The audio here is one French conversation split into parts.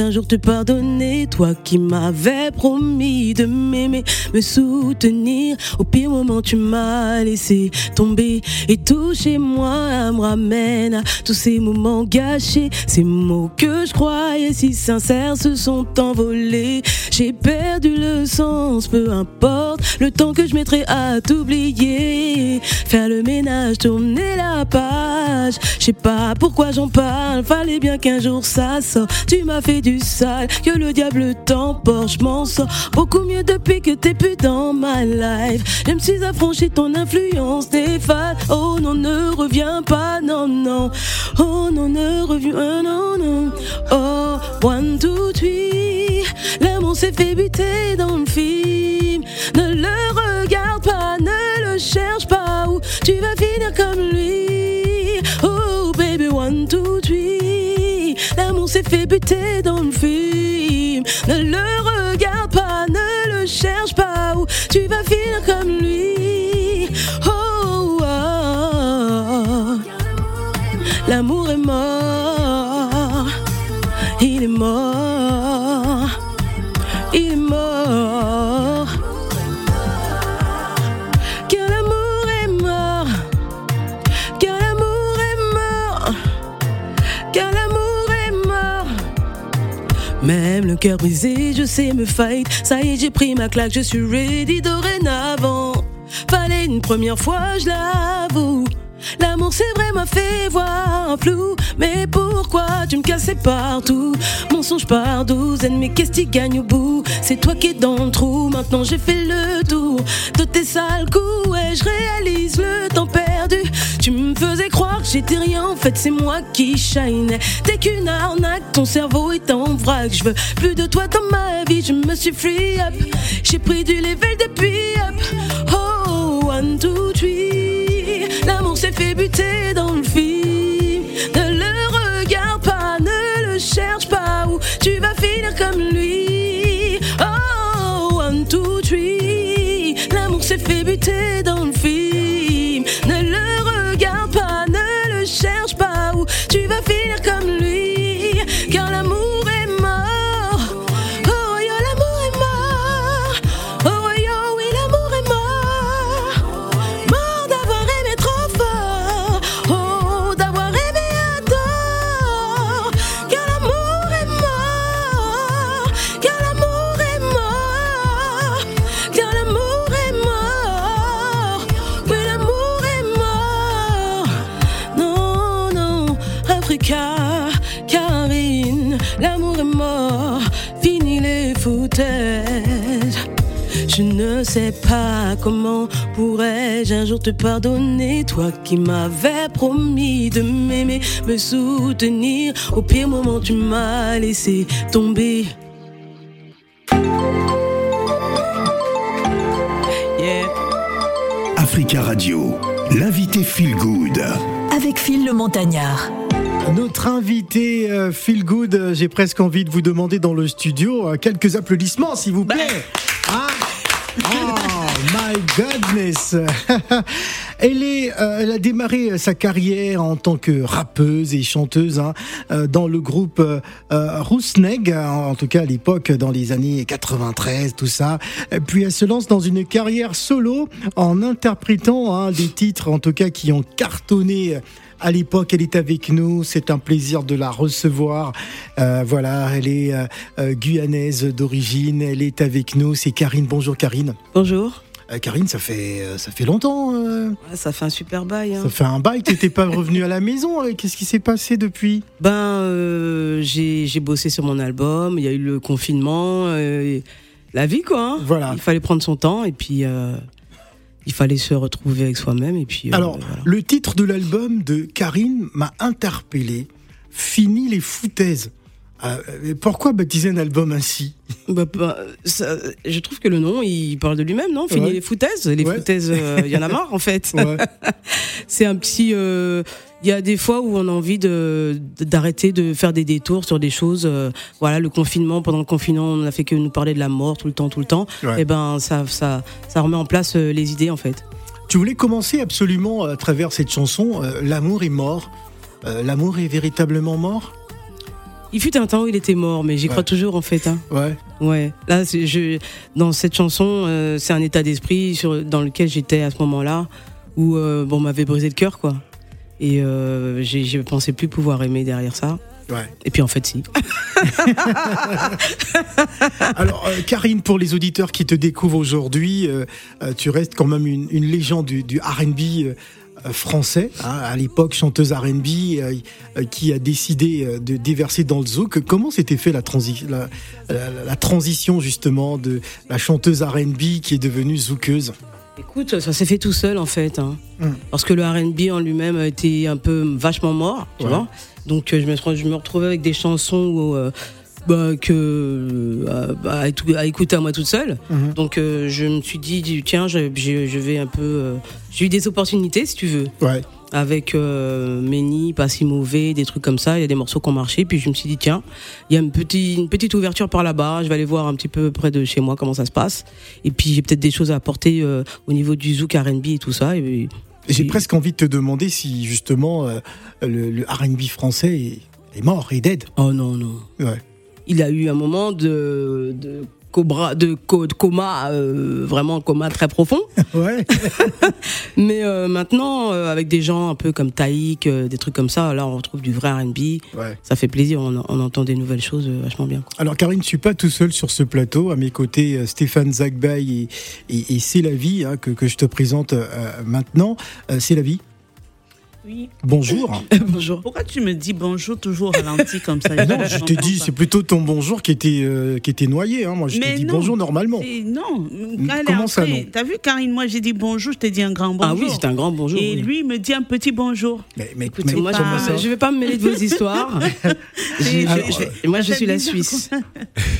un jour te pardonner, toi qui m'avais promis de m'aimer, me soutenir? Au pire moment, tu m'as laissé tomber et tout chez moi me ramène à tous ces moments gâchés. Ces mots que je croyais si sincères se sont envolés. J'ai perdu le sens, peu importe le temps que je mettrai à t'oublier. Faire le ménage, tourner la page. Je sais pas pourquoi j'en parle, fallait bien qu'un jour ça sorte. Tu m'as fait du sale, que le diable t'emporte, je m'en sors beaucoup mieux depuis que t'es plus dans ma life. Je me suis affranchi ton influence des fans. Oh non, ne reviens pas, non, non. Oh non, ne reviens, non, non. Oh, one, two, three. L'amour s'est fait buter dans le film. Ne le regarde pas, ne le cherche pas, ou tu vas finir comme lui. S'est fait buter dans le film. Le cœur brisé, je sais me fight. Ça y est, j'ai pris ma claque, je suis ready dorénavant. Fallait une première fois, je l'avoue. L'amour c'est vrai m'a fait voir flou Mais pourquoi tu me cassais partout? Mensonge par douzaine mais qu'est-ce qui gagne au bout? C'est toi qui es dans le trou Maintenant j'ai fait le tour De tes sales coups Et je réalise le temps perdu Tu me faisais croire que j'étais rien. En fait c'est moi qui shine. T'es qu'une arnaque Ton cerveau est en vrac. Je veux plus de toi dans ma vie. Je me suis free up. J'ai pris du level depuis up. Oh one two three. L'amour s'est fait buter dans le film. Ne sais pas comment pourrais-je un jour te pardonner, toi qui m'avais promis de m'aimer, me soutenir. Au pire moment, tu m'as laissé tomber. Yeah. Africa Radio, l'invité Feel Good. Avec Phil le Montagnard. Notre invité euh, Feel Good, euh, j'ai presque envie de vous demander dans le studio euh, quelques applaudissements, s'il vous plaît. Hein goodness euh, elle a démarré sa carrière en tant que rappeuse et chanteuse hein, euh, dans le groupe euh, euh, Rousneg, en tout cas à l'époque dans les années 93, tout ça. Puis elle se lance dans une carrière solo en interprétant hein, des titres en tout cas qui ont cartonné à l'époque, elle est avec nous. C'est un plaisir de la recevoir. Euh, voilà, elle est euh, euh, guyanaise d'origine. Elle est avec nous. C'est Karine. Bonjour Karine. Bonjour. Euh, Karine, ça fait euh, ça fait longtemps. euh, Ouais, ça fait un super bail. hein. ça fait un bail. Tu n'étais pas revenu à la maison. euh, Qu'est-ce qui s'est passé depuis? Ben, euh, j'ai j'ai bossé sur mon album. Il y a eu le confinement, euh, la vie quoi. hein. Voilà. Il fallait prendre son temps et puis euh, il fallait se retrouver avec soi-même et puis. euh, Alors, voilà. le titre de l'album de Karine m'a interpellé. Fini les foutaises. Euh, pourquoi baptiser un album ainsi bah, bah, ça, Je trouve que le nom, il parle de lui-même, non? Fini Ouais. les foutaises. Les Ouais. foutaises, il y en a marre, en fait. Ouais. C'est un petit. euh, Il y a des fois où on a envie de d'arrêter de faire des détours sur des choses. euh, voilà, le confinement. Pendant le confinement, on n'a fait que nous parler de la mort tout le temps, tout le temps. Et ben, ça, ça, ça remet en place euh, les idées, en fait. Tu voulais commencer absolument à travers cette chanson, euh, L'amour est mort. Euh, L'amour est véritablement mort? Il fut un temps où il était mort, mais j'y Ouais. crois toujours, en fait. Hein. Ouais. Ouais, là, je, dans cette chanson, euh, c'est un état d'esprit sur, dans lequel j'étais à ce moment-là, où euh, bon, on m'avait brisé le cœur, quoi. Et euh, j'ai- je pensais plus pouvoir aimer derrière ça. Ouais. Et puis en fait, si. Alors, euh, Karine, pour les auditeurs qui te découvrent aujourd'hui, euh, euh, tu restes quand même une, une légende du, du RB français. hein, à l'époque, chanteuse RB euh, euh, qui a décidé euh, de déverser dans le zouk. Comment s'était fait la, transi la, la- la transition, justement, de la chanteuse RB qui est devenue zoukeuse? Écoute, ça s'est fait tout seul en fait. hein. Mm. Parce que le RB en lui-même a été un peu vachement mort, tu Ouais. vois. Donc euh, je me, je me retrouvais avec des chansons où, euh, bah, que, euh, à, écou- à écouter à moi toute seule. Mhm. Donc euh, je me suis dit, tiens, je, je- je vais un peu. euh, J'ai eu des opportunités, si tu veux. Ouais. avec euh, Méni, pas si mauvais, des trucs comme ça. Il y a des morceaux qui ont marché. Puis je me suis dit, tiens, il y a une petite, une petite ouverture par là-bas. Je vais aller voir un petit peu près de chez moi comment ça se passe. Et puis j'ai peut-être des choses à apporter au niveau du zouk R&B et tout ça. Et, J'ai presque envie de te demander si, justement, le, le RB français est, est mort, est dead. Oh non, non. Ouais. Il a eu un moment de, de, cobra, de, co- de coma, euh, vraiment un coma très profond. Ouais. Mais euh, maintenant, euh, avec des gens un peu comme Taïk, euh, des trucs comme ça, là on retrouve du vrai R&B. ouais. Ça fait plaisir, on, on entend des nouvelles choses euh, vachement bien. quoi. Alors Karine, je suis pas tout seul sur ce plateau. À mes côtés, euh, Stéphane Zagbay et, et, et C'est la vie hein, que, que je te présente euh, maintenant. Euh, C'est la vie. Oui. Bonjour. Bonjour. Pourquoi tu me dis bonjour toujours ralenti comme ça? Non, je t'ai dit, c'est plutôt ton bonjour qui était euh, qui était noyé. Hein. Moi, je t'ai dit non. bonjour normalement. Non. Allez, comment ça, non? T'as vu, Karine, moi j'ai dit bonjour, je t'ai dit un grand bonjour. Ah oui, c'était un grand bonjour. Et oui. lui il me dit un petit bonjour. Mais, mais, Écoute, mais moi, je, comment vais pas- je vais pas me mêler de vos histoires. Je- je- moi, je suis la Suisse.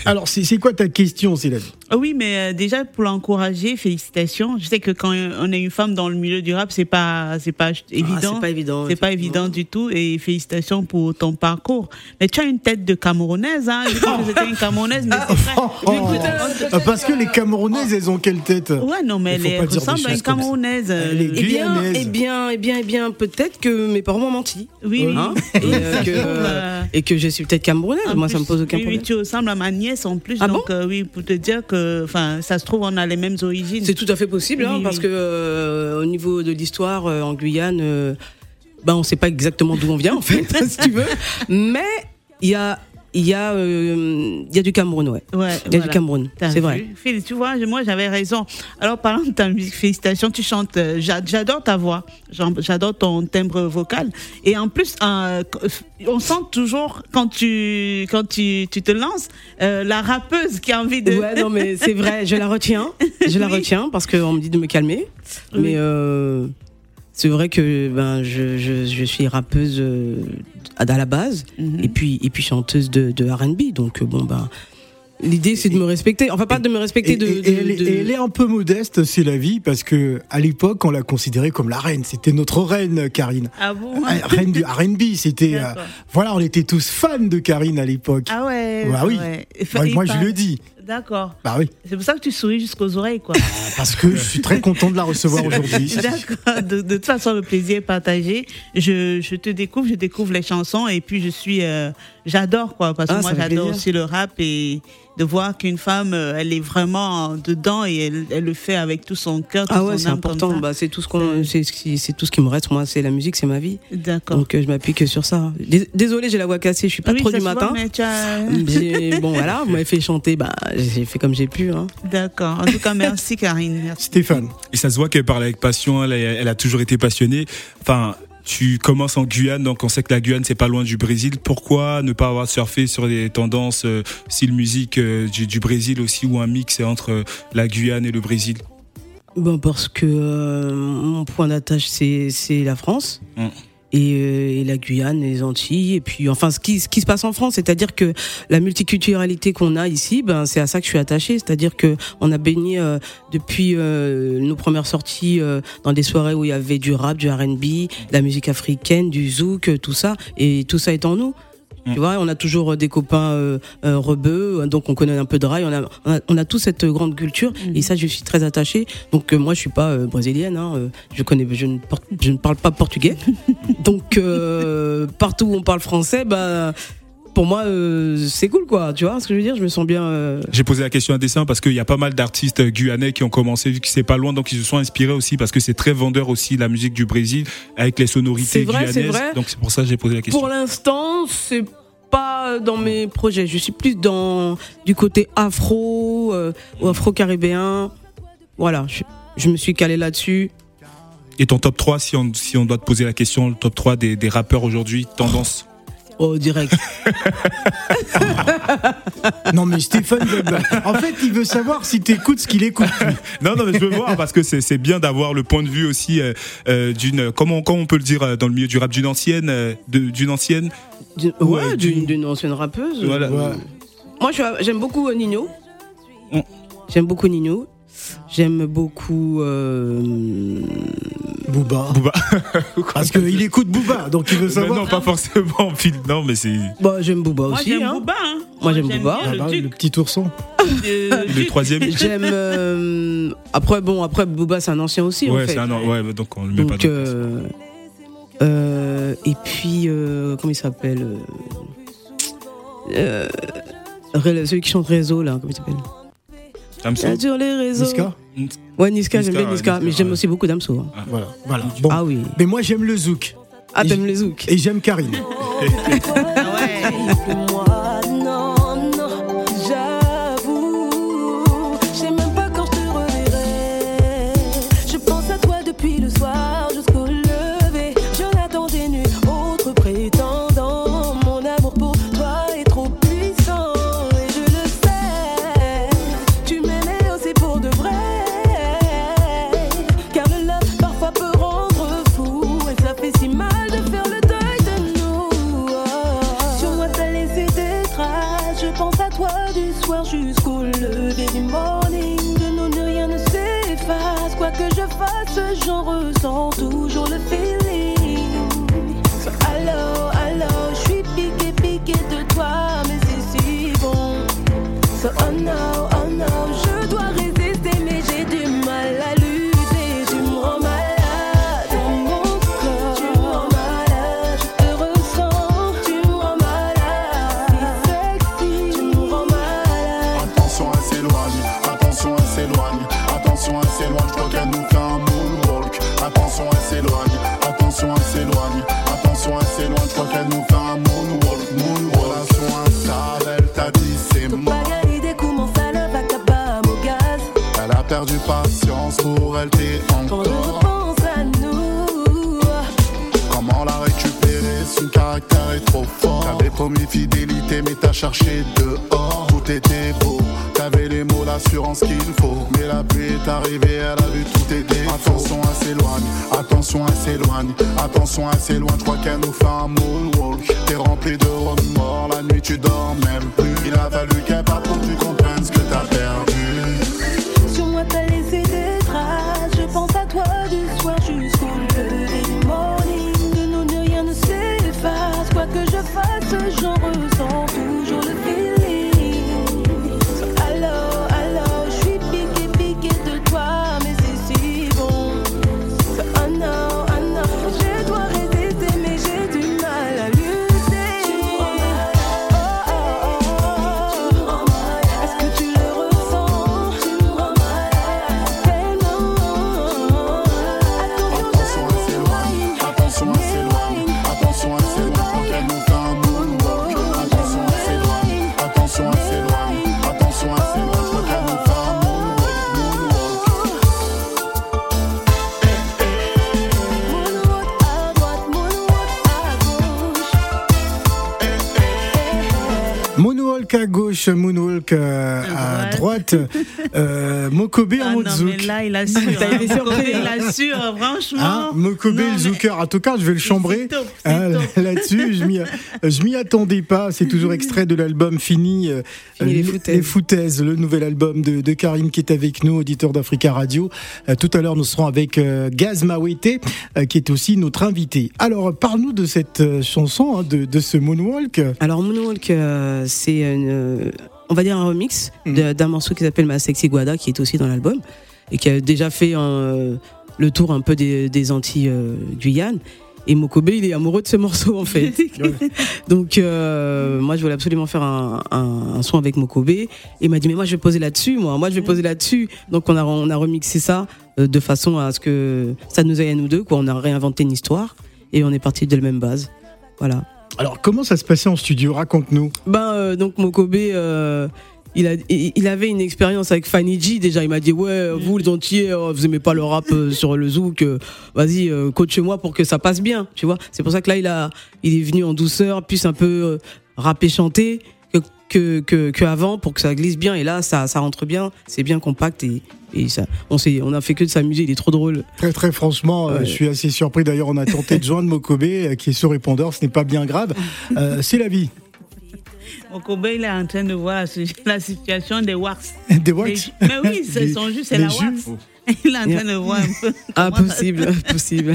Alors, c'est c'est quoi ta question, C'est la vie Ah Oui, mais euh, déjà pour l'encourager, félicitations. Je sais que quand on est une femme dans le milieu du rap, c'est pas c'est pas Ah, évident. Évident. C'est pas évident du tout et félicitations pour ton parcours. Mais tu as une tête de Camerounaise, hein. Je crois que c'était une Camerounaise, mais c'est vrai. Oh, oh. Ah, Parce que les Camerounaises, elles ont quelle tête? Ouais, non, mais Il faut elle pas dire des ressemble à une ça. Camerounaise. Euh, Eh bien, eh bien, eh bien, eh bien, peut-être que mes parents m'ont menti. Oui, oui. Hein? Et, euh, Ça que, euh, et que je suis peut-être camerounaise. en Moi, ça plus, me pose aucun oui, problème. Oui, tu ressembles à ma nièce en plus. Ah donc, euh, oui, pour te dire que, enfin, ça se trouve, on a les mêmes origines. C'est tout à fait possible, hein, Oui, parce que euh, au niveau de l'histoire euh, en Guyane, euh, ben on sait pas exactement d'où on vient en fait, si tu veux. Mais il y a, il y a, euh, il y a du Cameroun, ouais. Ouais, Il y a voilà. du Cameroun, c'est vrai. Phil, tu vois, moi j'avais raison. Alors parlant de ta musique, félicitations, tu chantes. euh, j'a- J'adore ta voix, j'adore ton timbre vocal. Et en plus, euh, on sent toujours quand tu quand tu, tu te lances la rappeuse qui a envie de. Ouais, non, mais c'est vrai, je la retiens. Je la Oui. retiens parce qu'on me dit de me calmer. Oui. Mais c'est vrai que ben, je, je, je suis rappeuse euh, à la base Mhm. et, puis, et puis chanteuse de, de RB. Donc, euh, bon, ben. L'idée, c'est de me respecter. Enfin, pas de me respecter Et, de. et- de- et elle, est- de- et elle est un peu modeste, c'est la vie, parce que à l'époque, on l'a considérée comme la reine. C'était notre reine, Karine. Ah bon Ah, Reine du R&B, c'était. euh, voilà, on était tous fans de Karine à l'époque. Ah ouais. Bah oui. ouais. moi, je le dis. D'accord. Bah oui, C'est pour ça que tu souris jusqu'aux oreilles, quoi. parce que je suis très content de la recevoir aujourd'hui. D'accord. De, de toute façon, le plaisir est partagé. Je, je te découvre, je découvre les chansons et puis je suis, euh, j'adore quoi, parce que Ah, moi j'adore aussi le rap et de voir qu'une femme, euh, elle est vraiment dedans et elle, elle le fait avec tout son cœur. Ah tout ouais, son c'est important. Bah, c'est tout ce qu'on, c'est tout ce qui me reste. Moi, c'est la musique, c'est ma vie. D'accord. Donc, euh, je m'appuie que sur ça. Dés- Désolée, j'ai la voix cassée. Je suis pas Oui, trop du matin. mais tu as- bon, voilà, vous m'avez fait chanter. Bah, j'ai fait comme j'ai pu. Hein. D'accord. En tout cas, merci Karine. Merci. Stéphane, Et ça se voit qu'elle parle avec passion, elle, elle a toujours été passionnée. Enfin, tu commences en Guyane, donc on sait que la Guyane, c'est pas loin du Brésil. Pourquoi ne pas avoir surfé sur des tendances euh, style musique euh, du, du Brésil aussi, ou un mix entre euh, la Guyane et le Brésil? Bon, parce que euh, mon point d'attache, c'est, c'est la France. Mm. Et, euh, et la Guyane, les Antilles, et puis enfin ce qui, ce qui se passe en France, c'est-à-dire que la multiculturalité qu'on a ici, ben c'est à ça que je suis attachée, c'est-à-dire que on a baigné euh, depuis euh, nos premières sorties euh, dans des soirées où il y avait du rap, du R&B, de la musique africaine, du zouk, tout ça, et tout ça est en nous. Tu vois, on a toujours euh, des copains euh, euh, rebeux, euh, donc on connaît un peu de rail, on a, on a, on a tous cette grande culture, et ça je suis très attachée. Donc euh, moi je suis pas euh, brésilienne, hein, euh, je connais, je ne, je ne parle pas portugais, donc euh, partout où on parle français, bah pour moi euh, c'est cool quoi, tu vois ce que je veux dire, je me sens bien. euh, J'ai posé la question à dessin parce qu'il y a pas mal d'artistes guyanais qui ont commencé vu que c'est pas loin, donc ils se sont inspirés aussi parce que c'est très vendeur aussi la musique du Brésil avec les sonorités vrai, guyanaises. vrai. Donc c'est pour ça que j'ai posé la question. Pour l'instant, c'est pas dans mes projets. Je suis plus dans du côté afro euh, ou afro-caribéen. Voilà, je, je me suis calé là-dessus. Et ton top 3, si on, si on doit te poser la question, le top 3 des, des rappeurs aujourd'hui, tendance? Oh, direct. Non mais Stéphane, en fait, il veut savoir si t'écoutes ce qu'il écoute. Non, non, mais je veux voir parce que c'est bien d'avoir le point de vue aussi euh, euh, d'une, comment, comment on peut le dire euh, dans le milieu du rap, d'une ancienne, euh, de- d'une ancienne. Ouais, ouais, du- d'une ancienne rappeuse. Voilà. Ouais. Moi, j'aime beaucoup Nino. Mm. J'aime beaucoup Nino. J'aime beaucoup. euh, Booba. Booba. Parce qu'il écoute Booba, donc il veut Mais savoir. non, pas forcément. Non, mais c'est Bah, j'aime Booba Moi, aussi. j'aime hein. Booba. Hein. Moi, j'aime Booba. bien Ah le bah, le petit ourson. le troisième. J'aime. euh, après, bon, après, Booba, c'est un ancien aussi. en Ouais, fait. c'est un an. Ouais, donc on le met pas Donc, dans- euh, euh, et puis, euh, comment il s'appelle euh, euh, Celui qui chante Réseau, là, comment il s'appelle? Damso Sur les réseaux. Niska Ouais, Niska, Niska, j'aime bien Niska, Niska, mais j'aime ouais. aussi beaucoup Damso. hein. Voilà. voilà. Bon. Ah oui. Mais moi j'aime le zouk. Ah, t'aimes les zouk Et j'aime Karine. Ah ouais. Je crois qu'elle nous fait un moonwalk. Moonwalk, relation instable, elle t'a dit c'est mort. Elle a perdu patience pour elle, t'es encore. repense à nous. Comment la récupérer Son caractère est trop fort? T'avais promis fidélité, mais t'as cherché dehors. Tout était beau. L'assurance qu'il faut. Mais la pluie est arrivée, elle a vu tout défaut. Attention, elle s'éloigne. Attention, elle s'éloigne. Attention, elle s'éloigne. Je crois qu'elle nous fait un moonwalk. T'es rempli de remords. La nuit, tu dors même plus. Il a fallu qu'elle parte pour tu droite, euh, Mokobe Ah en mode non, zouk. mais là, il assure. Hein. surpris, Il hein. assure, franchement. Hein, Mokobe Non, le zouker. En tout cas, je vais le chambrer. Hein. Là-dessus, je m'y, attendais pas. C'est toujours extrait de l'album Fini, euh, Fini les euh, foutaises. foutaises, le nouvel album de, de Karim qui est avec nous, auditeur d'Africa Radio. Euh, tout à l'heure, nous serons avec euh, Gaz Mawete, euh, qui est aussi notre invité. Alors, parle-nous de cette euh, chanson, hein, de, de ce moonwalk. Alors Moonwalk, euh, c'est une, euh, on va dire un remix de- d'un morceau qui s'appelle Ma Sexy Guada, qui est aussi dans l'album et qui a déjà fait euh, le tour un peu des, des Antilles euh, Guyane. Et Mokobe, il est amoureux de ce morceau en fait. Donc euh, moi, je voulais absolument faire un, un- un son avec Mokobe. Et il m'a dit mais moi, je vais poser là-dessus. Moi, moi, je vais poser là-dessus. Donc on a on a remixé ça euh, de façon à ce que ça nous aille à nous deux. Quoi, on a réinventé une histoire et on est parti de la même base. Voilà. Alors, comment ça se passait en studio? Raconte-nous. Ben euh, donc Mokobe, euh, il a, il avait une expérience avec Fanny G déjà. Il m'a dit ouais, vous les entiers, euh, vous aimez pas le rap euh, sur le zouk, euh, vas-y coach-moi pour que ça passe bien, tu vois. C'est pour ça que là il a, il est venu en douceur, plus un peu rapper chanter que que, que que avant pour que ça glisse bien. Et là ça ça rentre bien, c'est bien compact et et ça, on a fait que de s'amuser. Il est trop drôle. Très très franchement, euh, je suis assez surpris. D'ailleurs, on a tenté de joindre Mokobe, euh, qui est sur répondeur. Ce n'est pas bien grave. Euh, c'est la vie. Mokobe, il est en train de voir la, si- la situation des wax. Des wax. Mais oui, c'est Des- son jus, c'est la wax. Il est en train de voir un peu Impossible, impossible.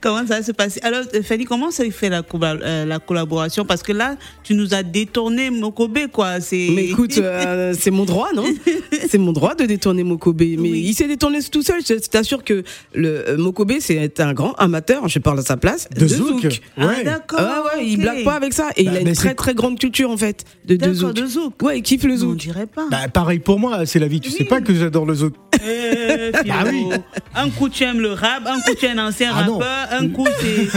comment ça va se passer. Alors, Fanny, comment ça fait la, colla- euh, la collaboration? Parce que là, tu nous as détourné Mokobe, quoi. C'est... Mais écoute, euh, c'est mon droit, non? C'est mon droit de détourner Mokobe. Mais Oui. il s'est détourné tout seul. Je t'assure que le euh, Mokobe, c'est un grand amateur, je parle à sa place, De zouk. Ah, Ouais. d'accord. Ah ouais, il blague pas avec ça. Et Bah, il a une très très grande culture en fait de, de zouk. de zouk. Ouais, il kiffe le On zouk. dirait pas. Bah, pareil pour moi, c'est la vie. Tu sais pas que j'adore le zouk. Euh, Philo, Ah oui. Un coup tu aimes le rap, un coup tu es un ancien Ah rappeur, un coup c'est,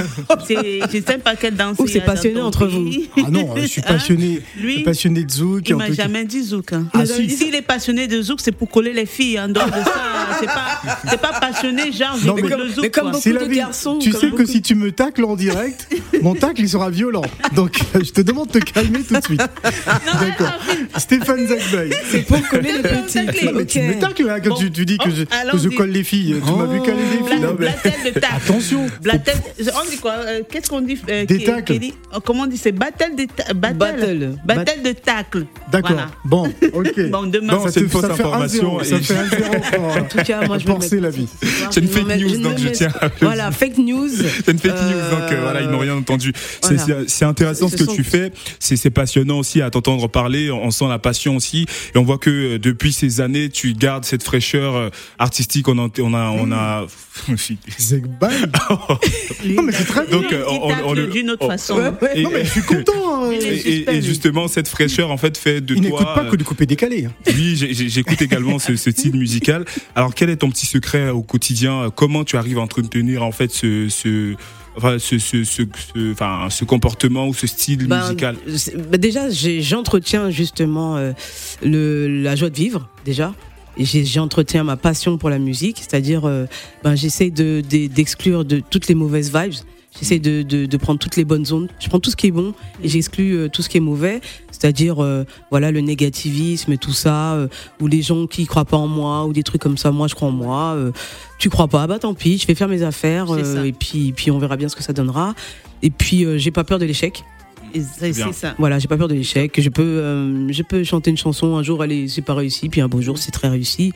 c'est, je sais pas quelle danse. Ou c'est a dans passionné entre pays. Ah non, je suis Hein? passionné, Lui, passionné de zouk. Il m'a jamais dit zouk. hein. Ah, Il a si. S'il est passionné de zouk, c'est pour coller les filles. En dehors de ça, c'est pas, c'est pas passionné genre Non, mais le comme- zouk. mais comme quoi. beaucoup de vie. garçons, tu sais que si tu me tacles en direct, mon tacle il sera violent. Donc je te demande de te calmer tout de suite. D'accord. Stéphane Zagbaï. C'est pour coller le Bon, petit. tacler. Non, mais tu me tacles là, quand Bon. tu, tu dis que Oh, je, que je colle les filles. Tu m'as vu caler les filles. Blatel de tacle. Attention. Blatel, on dit quoi euh, Qu'est-ce qu'on dit euh, Des tacles. oh, Comment on dit C'est battle de battle. De tacle. D'accord. Voilà. Bon, ok. Bon, demain. Non, Ça c'est une fausse information Ça fait un zéro En tout cas, moi je mets- la vie. C'est une fake news, ne donc je tiens à Voilà, fake news. C'est une fake news, donc euh, voilà, ils n'ont rien entendu. C'est- intéressant ce que tu fais. C'est c'est passionnant aussi à t'entendre parler. On sent la passion aussi, et on voit que depuis ces années, tu gardes cette fraîcheur euh, artistique. On a, on a, on Non, mais c'est très Donc, il euh, on- on le- d'une autre on- façon. Ouais, ouais. Et, Non, mais je suis content. hein. Et- justement, cette fraîcheur en fait fait de Il toi. n'écoute pas que euh, du coupé décalé. hein. Oui, j'ai- j'ai- j'écoute également ce, ce style musical. Alors, quel est ton petit secret au quotidien? Comment tu arrives à entretenir en fait ce, ce, enfin, ce, ce, ce, ce- enfin, ce comportement ou ce style Ben, musical? ben déjà, j'entretiens justement euh, le, la joie de vivre, déjà. J'entretiens ma passion pour la musique, c'est-à-dire, euh, ben, j'essaie de- de- d'exclure de, toutes les mauvaises vibes. J'essaie de, de, de prendre toutes les bonnes ondes. Je prends tout ce qui est bon et j'exclus euh, tout ce qui est mauvais, c'est-à-dire euh, voilà le négativisme et tout ça, euh, ou les gens qui croient pas en moi ou des trucs comme ça. Moi, je crois en moi. tu crois pas, bah tant pis, je vais faire mes affaires et puis puis on verra bien ce que ça donnera. Et puis j'ai pas peur de l'échec. C'est ça. Voilà, j'ai pas peur de l'échec. Je peux, euh, je peux chanter une chanson un jour, allez, c'est pas réussi, puis un beau jour, c'est très réussi.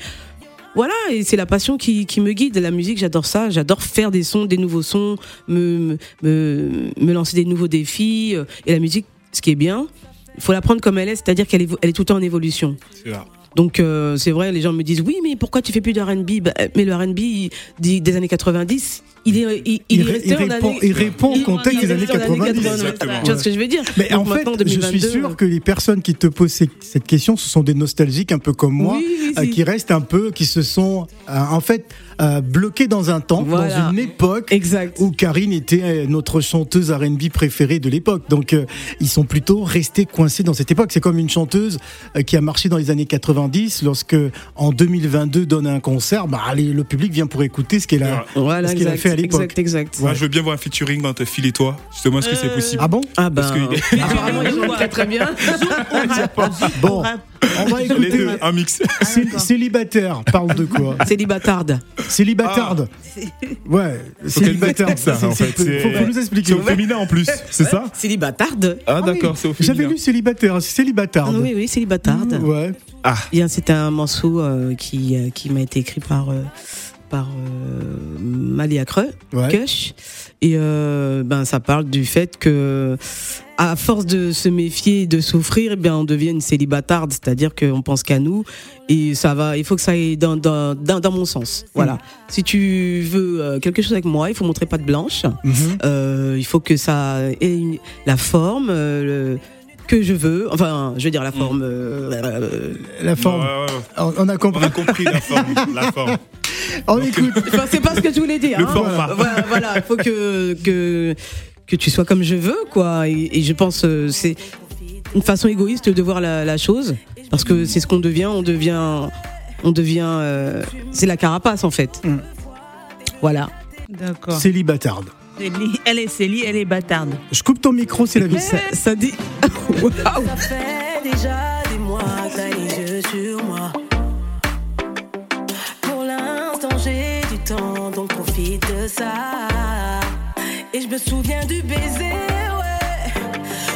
Voilà, et c'est la passion qui, qui me guide. La musique, j'adore ça. J'adore faire des sons, des nouveaux sons, me, me, me lancer des nouveaux défis. euh, Et la musique, ce qui est bien, il faut la prendre comme elle est, c'est-à-dire qu'elle est, elle est tout le temps en évolution. C'est vrai. Donc euh, c'est vrai, les gens me disent oui, mais pourquoi tu fais plus de R&B Bah, Mais le R&B des années 90, il est, il, il Il, est ré- resté il en répond, année- il répond au contexte des années resté en 90. Exactement. Tu vois ce que je veux dire? Mais Donc en fait, je suis 2022, sûr que les personnes qui te posent cette question, ce sont des nostalgiques un peu comme moi. Oui, oui, euh, si. qui restent un peu, qui se sont euh, en fait euh, bloqués dans un temps, Voilà. dans une époque Exact. où Karine était notre chanteuse R&B préférée de l'époque. Donc euh, ils sont plutôt restés coincés dans cette époque. C'est comme une chanteuse qui a marché dans les années 90 lorsque en 2022 donne un concert, bah allez, le public vient pour écouter ce qu'elle a, Voilà, ce qu'elle a exact, fait à l'époque. exact, exact. Moi, je veux bien voir un featuring entre Phil et toi. Justement, est-ce que c'est Euh, possible Ah bon Ah ben, Parce que- apparemment, ils très très bien. Bon, on va Les écouter deux, un mix. Cé- Célibataire parle de quoi Célibatarde. Célibatarde. Ouais, célibataire. ça, en c'est- fait, faut, faut nous expliquer. C'est au féminin en plus, c'est ça Célibatarde. Ah, d'accord, c'est au féminin. J'avais lu célibataire, c'est célibatarde. Oui, oui, célibatarde. Ouais. Bien, C'est un morceau euh, qui, euh, qui m'a été écrit par, euh, par euh, Malia Creux, Ouais. Kush. Et euh, ben, ça parle du fait que, à force de se méfier et de souffrir, eh bien, on devient une célibatarde, c'est-à-dire qu'on pense qu'à nous. Et ça va, il faut que ça aille dans, dans, dans, dans mon sens. Voilà. Si tu veux euh, quelque chose avec moi, il faut montrer pas de blanche. Mhm. Euh, il faut que ça ait une- la forme le- que je veux. Enfin, je veux dire la forme. euh, euh, La forme. On, on a On compris. a compris la forme. La forme. On écoute. Enfin, c'est pas ce que je voulais dire. Le hein. format. Voilà, voilà, il faut que, que que tu sois comme je veux, quoi. Et, et je pense euh, c'est une façon égoïste de voir la, la chose, parce que c'est ce qu'on devient. On devient, on devient. euh, c'est la carapace en fait. Mm. Voilà. D'accord. Célibatarde. Elle est Célie, elle est bâtarde. Je coupe ton micro, c'est la vie. Ça, ça dit. Waouh. Ça fait déjà des mois que t'as les yeux sur moi. Pour l'instant, j'ai du temps, donc profite de ça. Et je me souviens du baiser, ouais,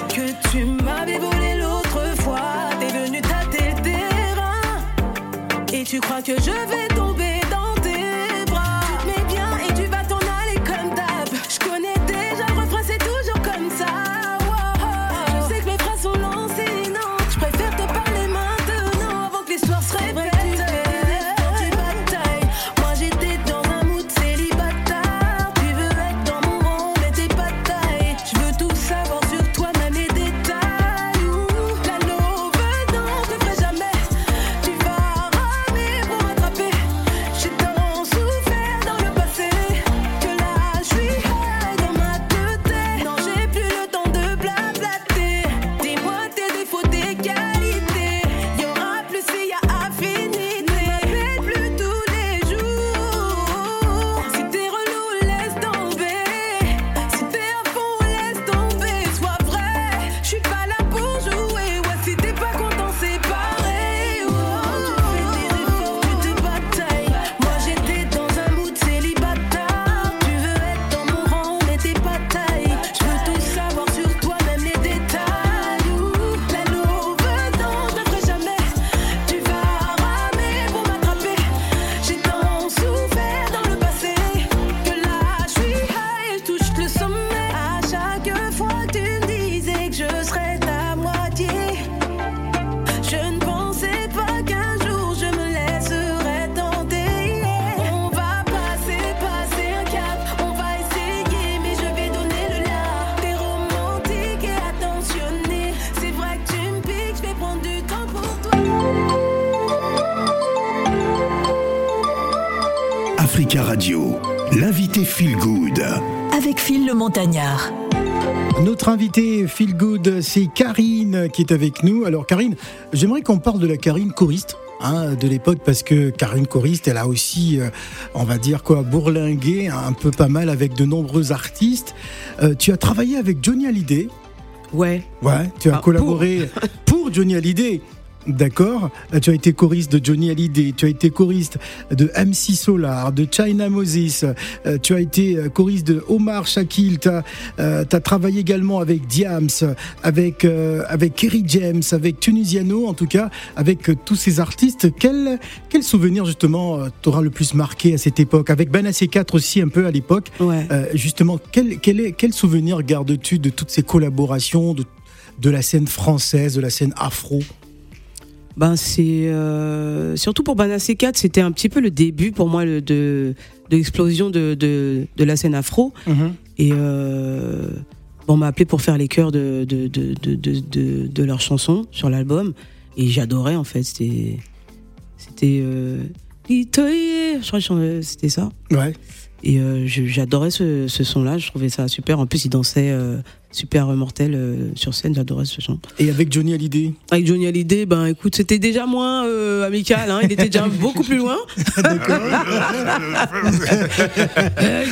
que tu m'avais volé l'autre fois. T'es venu tâter le terrain. Et tu crois que je vais Africa Radio, l'invité Feel Good. Avec Phil le Montagnard. Notre invité Feel Good, c'est Karine qui est avec nous. Alors Karine, j'aimerais qu'on parle de la Karine choriste. hein, de l'époque parce que Karine choriste elle a aussi euh, on va dire quoi bourlingué un peu pas mal avec de nombreux artistes Euh, tu as travaillé avec Johnny Hallyday Ouais. ouais tu as Ah, collaboré pour Johnny Hallyday D'accord. Euh, Tu as été choriste de Johnny Hallyday, tu as été choriste de MC Solar, de China Moses, euh, tu as été euh, choriste de Omar Shakil, tu as, travaillé également avec Diams, avec, euh, avec Kerry James, avec Tunisiano, en tout cas, avec euh, tous ces artistes. Quel, quel souvenir justement euh, t'aura le plus marqué à cette époque Avec Banassé 4 aussi un peu à l'époque? Ouais. Euh, justement, quel, quel, est, quel souvenir gardes-tu de toutes ces collaborations, de, de la scène française, de la scène afro? Ben c'est euh, surtout pour Banassé 4, c'était un petit peu le début pour moi le- de, de l'explosion de, de, de la scène afro. Et euh, bon, on m'a appelé pour faire les chœurs de, leurs chansons sur l'album. Et j'adorais en fait. C'était c'était euh, Litoye, je crois que je- c'était ça. Ouais. Et euh, j'adorais ce, ce son-là, je trouvais ça super. En plus, il dansait euh, super mortel euh, sur scène, j'adorais ce son. Et avec Johnny Hallyday? Avec Johnny Hallyday, ben écoute, c'était déjà moins euh, amical, hein, il était déjà beaucoup plus loin. Euh,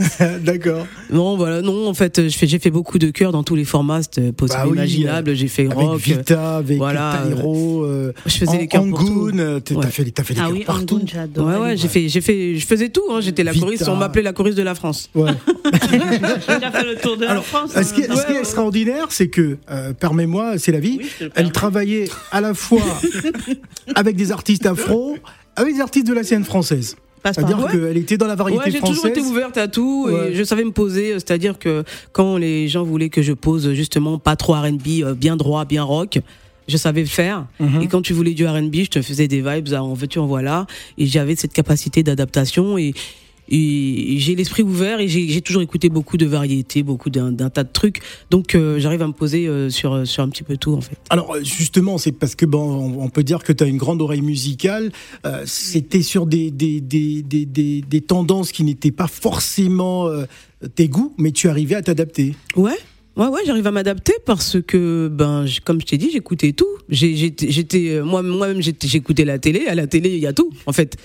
D'accord. Non, voilà, non, en fait, j'ai fait beaucoup de chœurs dans tous les formats c'était possible, Bah oui, imaginable. J'ai fait Avec rock. Vita, avec voilà, Taïro, euh, je faisais les chœurs pour tout. Angoon, t'as Ouais. fait, t'as fait les Ah chœurs oui, partout. Angoon, j'adore. Ouais, ouais, j'ai fait, j'ai fait, je faisais tout. Hein. J'étais la choriste, on m'appelait la choriste de la France. Ouais. J'ai déjà fait le tour de la Alors, France. ce qui est, ce qui est extraordinaire, c'est que, euh, permets-moi, c'est la vie, Oui, elle travaillait à la fois avec des artistes afro, avec des artistes de la scène française. C'est-à-dire Ouais. qu'elle était dans la variété Ouais, j'ai toujours été ouverte à tout Ouais. et je savais me poser. euh, C'est-à-dire que quand les gens voulaient que je pose justement pas trop R&B, euh, bien droit, bien rock, je savais le faire. Mhm. Et quand tu voulais du R&B, je te faisais des vibes, en veux-tu, en voilà. Et j'avais cette capacité d'adaptation et j'ai l'esprit ouvert et j'ai toujours écouté beaucoup de variétés, beaucoup d'un tas de trucs. Donc euh, j'arrive à me poser euh, sur, sur un petit peu tout en fait. Alors euh, justement, c'est parce que bon, on peut dire que tu as une grande oreille musicale. Euh, C'était sur des, des, des, des, des, des tendances qui n'étaient pas forcément euh, tes goûts, mais tu arrivais à t'adapter. Ouais. Ouais, ouais, j'arrive à m'adapter parce que, ben, comme je t'ai dit, j'écoutais tout. J'étais, euh, moi, moi-même, j'écoutais la télé. À la télé, il y a tout, en fait.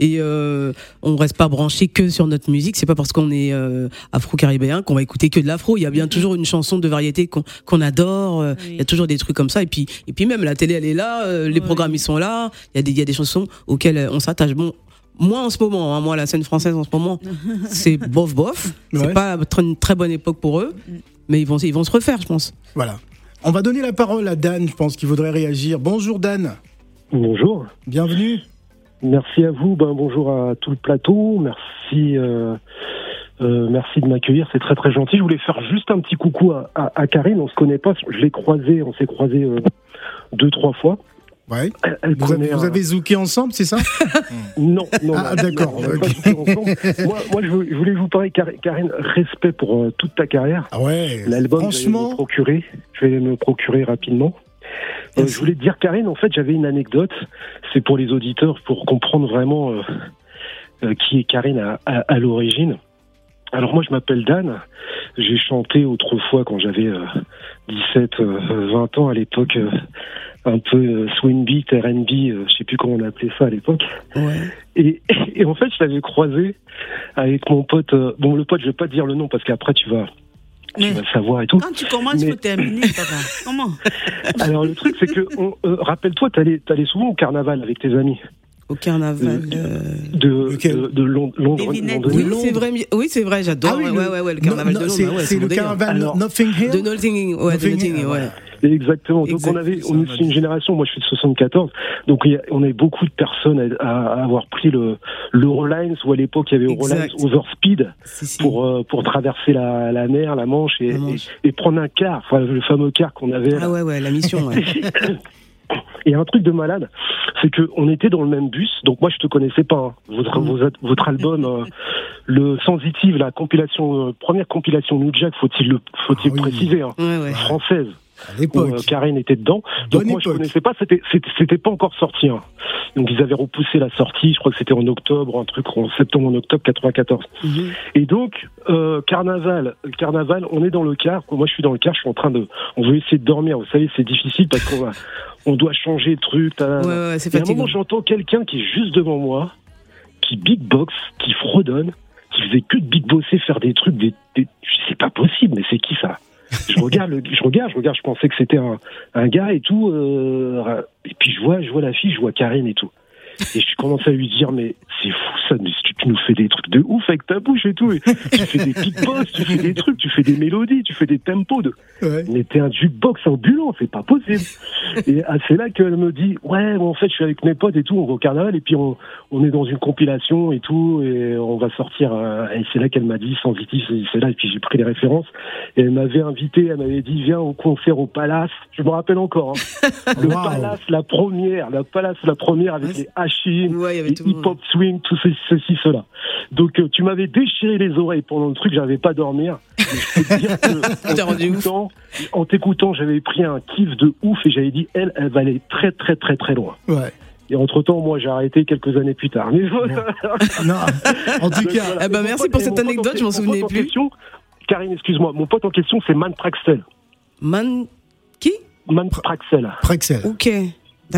Et euh, on reste pas branché que sur notre musique. C'est pas parce qu'on est euh, afro-caribéen qu'on va écouter que de l'afro. Il y a bien toujours une chanson de variété qu'on adore. euh, Il y a toujours des trucs comme ça. Et puis, et puis même la télé, elle est là. euh, les programmes, ils sont là. Il y a des, il y a des chansons auxquelles on s'attache. Bon. Moi en ce moment, hein, moi la scène française en ce moment, c'est bof bof. Ouais. C'est pas une très bonne époque pour eux, mais ils vont, ils vont se refaire, je pense. Voilà. On va donner la parole à Dan, je pense qu'il voudrait réagir. Bonjour Dan, Bonjour. bienvenue. Merci à vous. Ben, bonjour à tout le plateau. Merci, euh, euh, merci de m'accueillir. C'est très très gentil. Je voulais faire juste un petit coucou à, à, à Karine. On se connaît pas. Je l'ai croisée. On s'est croisés euh, deux trois fois. Ouais. Elle, elle Vous, avez, vous un- avez zooké ensemble, c'est ça Non, non. Ah, d'accord, non, on n'a ok. pas zooké ensemble. moi, moi, je voulais vous parler, Kar- Karine. Respect pour euh, toute ta carrière. Ah ouais. L'album, je vais me franchement, procurer. Je vais me procurer rapidement. Euh, je voulais te dire, Karine, en fait, j'avais une anecdote. C'est pour les auditeurs, pour comprendre vraiment euh, euh, qui est Karine à, à- à l'origine. Alors moi, je m'appelle Dan. J'ai chanté autrefois quand j'avais euh, 17, euh, 20 ans à l'époque. euh, un peu euh, swing beat, R&B, euh, je sais plus comment on appelait ça à l'époque. Ouais. Et, et en fait, je l'avais croisé avec mon pote. euh, bon, le pote, je vais pas te dire le nom parce qu'après tu vas, tu vas le savoir et tout. quand tu commences, il Mais- faut terminer, papa. Comment Alors le truc, c'est que, on- euh, rappelle-toi, t'allais, t'allais souvent au carnaval avec tes amis Au carnaval. euh, de, de, de Lond- Londres. Oui, c'est vrai. Oui, c'est vrai, j'adore. Ah oui, ouais, le- ouais, ouais, ouais, le carnaval Non, de non, Londres. c'est, ouais, le carnaval Alors, Nothing Hill. De Notting, ouais, de Notting Notting, Hill, ouais. Exactement. Donc Exact. on avait, on est une génération. Moi, je suis de 74. Donc y a- on avait beaucoup de personnes à, à avoir pris le l'Eurolines où à l'époque il y avait Eurolines. Overspeed Si, si. pour euh, pour traverser la, la mer, la Manche et, La Manche. et, et prendre un car, enfin, le fameux car qu'on avait. Ah ouais, ouais, la mission. ouais. Et un truc de malade, c'est que on était dans le même bus. Donc moi, je te connaissais pas. hein. Votre, Mm. vos- votre album, euh, le Sensitive, la compilation, euh, première compilation New Jack, faut-il le, faut-il Ah oui. préciser, hein, Ouais, ouais. française. Où, euh, Karen était dedans. Donc Bonne moi, je époque. connaissais pas. C'était, pas encore sorti. hein. Donc ils avaient repoussé la sortie. Je crois que c'était en octobre, un truc en septembre, en octobre 94. Mhm. Et donc, euh, carnaval, carnaval, on est dans le car. Moi, je suis dans le car. Je suis en train de, on veut essayer de dormir. Vous savez, c'est difficile parce qu'on va, on doit changer de truc. Ouais, ouais, et à un moment, j'entends quelqu'un qui est juste devant moi, qui big box, qui fredonne, qui faisait que de big bosser, faire des trucs, des, des- c'est pas possible, mais c'est qui ça? Je regarde, je regarde, je regarde, je pensais que c'était un, un gars et tout, euh, et puis je vois, je vois la fille, je vois Karine et tout. Et je commence à lui dire, mais c'est fou ça, mais tu, tu nous fais des trucs de ouf avec ta bouche et tout? Et tu fais des boss, tu fais des trucs, tu fais des mélodies, tu fais des tempos de, Ouais. mais t'es un jukebox ambulant, c'est pas possible. et ah, c'est là qu'elle me dit, ouais, bon, en fait, je suis avec mes potes et tout, on va au carnaval, et puis on, on est dans une compilation et tout, et on va sortir. euh, et c'est là qu'elle m'a dit, sensitif, c'est- c'est là, et puis j'ai pris les références. Et elle m'avait invité, elle m'avait dit, viens au concert au Palace. Je me rappelle encore. hein. Le Wow. Palace, la première, le Palace, la première avec Ouais, les Hachim, il y avait tout le hip hop swing, tout ceci, ceci, cela. Donc euh, tu m'avais déchiré les oreilles pendant le truc, j'avais pas à dormir. Mais je peux te dire que, T'as en t'écoutant- en t'écoutant, j'avais pris un kiff de ouf et j'avais dit elle, elle va aller très très très très loin. Ouais. Et entre temps, moi, j'ai arrêté quelques années plus tard. Mais voilà. Non, en tout cas, voilà. Eh ben, merci pote- pour et cette anecdote, je m'en mon souvenais pote en plus. question- Karine, excuse-moi, mon pote en question, c'est Man Praxel. Man. Qui? Man Praxel. Prexel. Ok.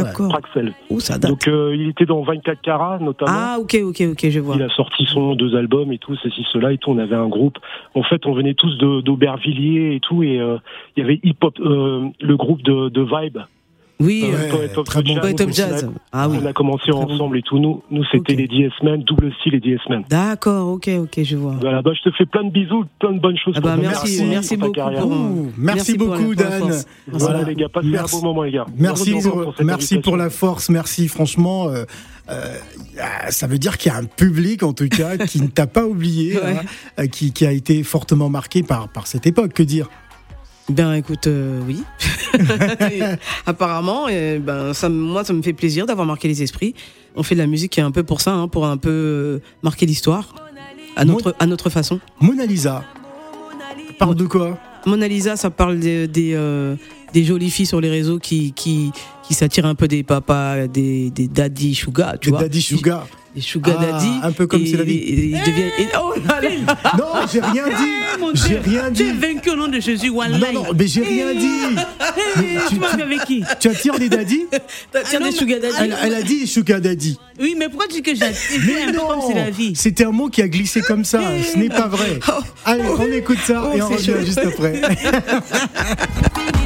D'accord. Praxel. Oh, ça date. Donc, euh, il était dans 24 carats, notamment. Ah, ok, ok, ok, je vois. Il a sorti son deux albums et tout, ceci, cela et tout. On avait un groupe. En fait, on venait tous d'Aubervilliers et tout. Et euh, il y avait Hip Hop, euh, le groupe de, de Vibe. Oui, Euh, Poet of très the bon Jazz. On a- Jazz. Ah oui. On a commencé Très bon. ensemble et tout. Nous, nous c'était Ok. les DS-Men, double style et DS-Men. D'accord, ok, ok, je vois. Voilà, bah, je te fais plein de bisous, plein de bonnes choses. Ah bah merci, merci ta beaucoup carrière. pour, merci pour la- beaucoup, pour Dan. Merci. Voilà, les gars, passez Merci. un bon moment, les gars. Merci Merci pour, merci la force, merci franchement. euh, euh, ah, ça veut dire qu'il y a un public en tout cas qui ne t'a pas oublié, Ouais. hein, euh, qui, qui a été fortement marqué par, par cette époque. Que dire? Ben écoute, euh, oui. Et Apparemment, et ben ça, moi ça me fait plaisir d'avoir marqué les esprits. On fait de la musique qui est un peu pour ça, hein, pour un peu euh, marquer l'histoire à notre à notre façon. Mona Lisa, parle de quoi? Mona Lisa, ça parle des des, euh, des jolies filles sur les réseaux qui qui qui s'attirent un peu des papas, des des daddy sugar, tu Des vois. Daddy Sugar. Sugar Ah, daddy. un peu comme et- c'est la vie. et- et ils deviennent- et- oh là là. Non, j'ai rien dit. J'ai Dieu, rien Tu dit. es vaincu au nom de Jésus, Wallahi. Non, non, mais j'ai rien dit. Eh, tu- tu m'as tu- avec qui Tu attires des daddy T'attires Ah non, des sugar daddy. elle, elle a dit Sugar Daddy. Oui, mais pourquoi tu dis que j'attire Mais un peu comme c'est la vie Eh. c'était un mot qui a glissé comme ça. Ce n'est pas vrai. Allez, on écoute ça Oh, et on revient chaud. juste après.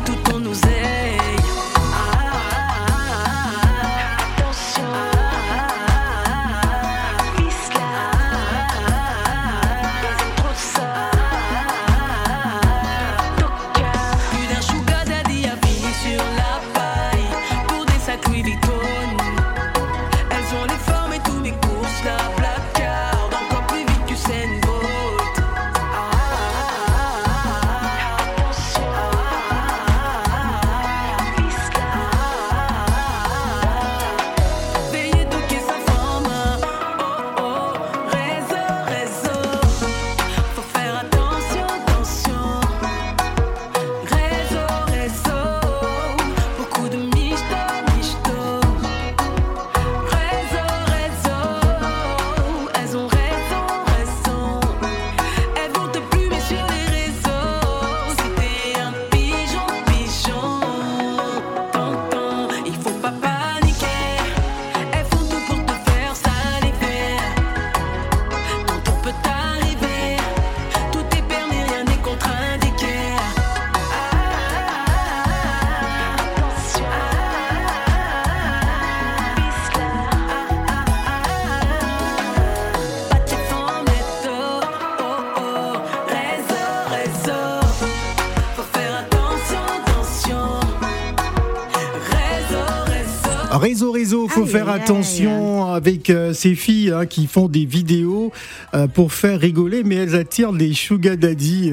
attention avec euh, ces filles hein, qui font des vidéos euh, pour faire rigoler, mais elles attirent des sugar daddy.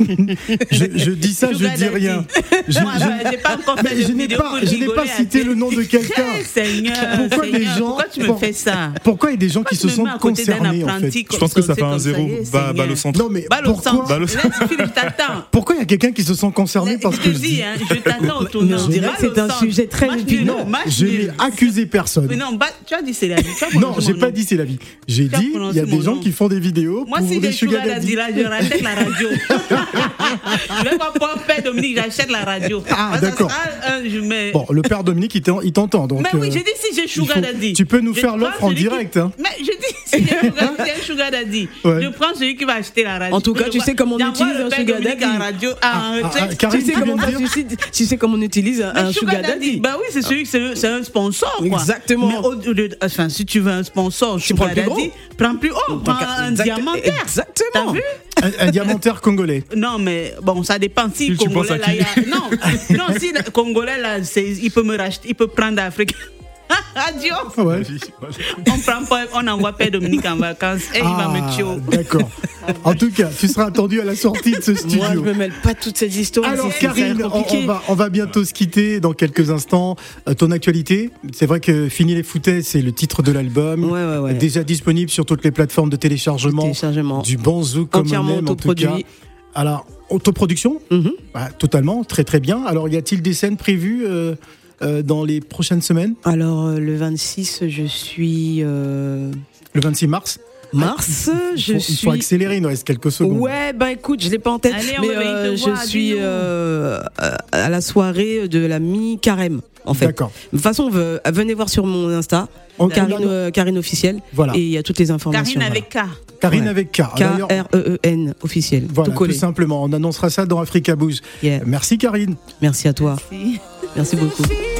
Je, je dis ça, je dis rien. Je, Moi, je- bah, j'ai pas encore mais fait de je n'ai pas, je n'ai pas cité tes- le nom de quelqu'un. Seigneur, Pourquoi des Seigneur, gens Pourquoi tu me fais ça? Pourquoi il y a des gens qui se sentent concernés en fait? Je pense que ça fait un zéro. est, Bah, Seigneur. balle au centre. Non mais pourquoi, je pourquoi il y a quelqu'un qui se sent concerné par Je ce que je dis, hein, je t'attends au tournant. que c'est un sujet très épineux. je n'ai accusé personne. Non, bah, tu as dit c'est la vie. Non, j'ai pas dit c'est la vie. J'ai dit il y a des gens qui font des vidéos Moi, pour si des j'ai sugar daddy. Là, je rachète la radio. je vais pas pouvoir faire Dominique, j'achète la radio. Ah, d'accord. mets- Bon, le père Dominique, il t'en- il t'entend. Donc, Mais oui, euh, j'ai dit si j'ai Sugar faut- Daddy. tu peux nous Je faire l'offre en qui- direct, hein. Mais je dis si j'ai Sugar, si j'ai Sugar Daddy. Ouais. Je prends celui qui va acheter la radio. En tout cas, tu sais comment on utilise le un père Sugar Dominique Daddy. radio. Tu sais, comment, on utilise un, sugar daddy. Bah oui, c'est celui, c'est le- c'est un sponsor. Exactement. Enfin, si tu veux un sponsor, Tu prends sugar le plus daddy, prends plus haut, prends un diamantaire. Exactement. T'as vu un, un diamantaire congolais. Non, mais bon, ça dépend si, Congolais penses à là, il y a... qui Non, non, si le Congolais là, il peut me racheter, il peut prendre d'Afrique. Radio. Ah ouais. On prend pas, on envoie Père Dominique en vacances et il va me tuer. Ah, D'accord. En tout cas, tu seras attendu à la sortie de ce studio. Moi, je me mêle pas toutes ces histoires. Alors Karine, on, va, on va bientôt se quitter dans quelques instants. Euh, ton actualité, c'est vrai que Fini les foutaises, c'est le titre de l'album. Ouais, ouais, ouais. Déjà disponible sur toutes les plateformes de téléchargement. Téléchargement. Du bon zouk comme on aime, en tout cas. Alors, autoproduction Mhm. Bah, Totalement, très très bien. Alors, y a-t-il des scènes prévues euh, euh, dans les prochaines semaines? Alors, euh, le 26, je suis. Le 26 mars? Mars, il je faut, suis. il faut accélérer, il nous reste quelques secondes. Ouais, ben écoute, je l'ai pas en tête, Allez, mais euh, je suis euh, à la soirée de la mi-carême, en fait. D'accord. De toute façon, ve- venez voir sur mon Insta, On- Karine, euh, Karine officielle, Voilà. et il y a toutes les informations. Karine avec K. Karine Ouais. avec K. K-R-E-E-N E officielle, Voilà, tout tout collé. simplement. On annoncera ça dans Africa. Yeah. Merci Karine. Merci à toi, Si. merci beaucoup.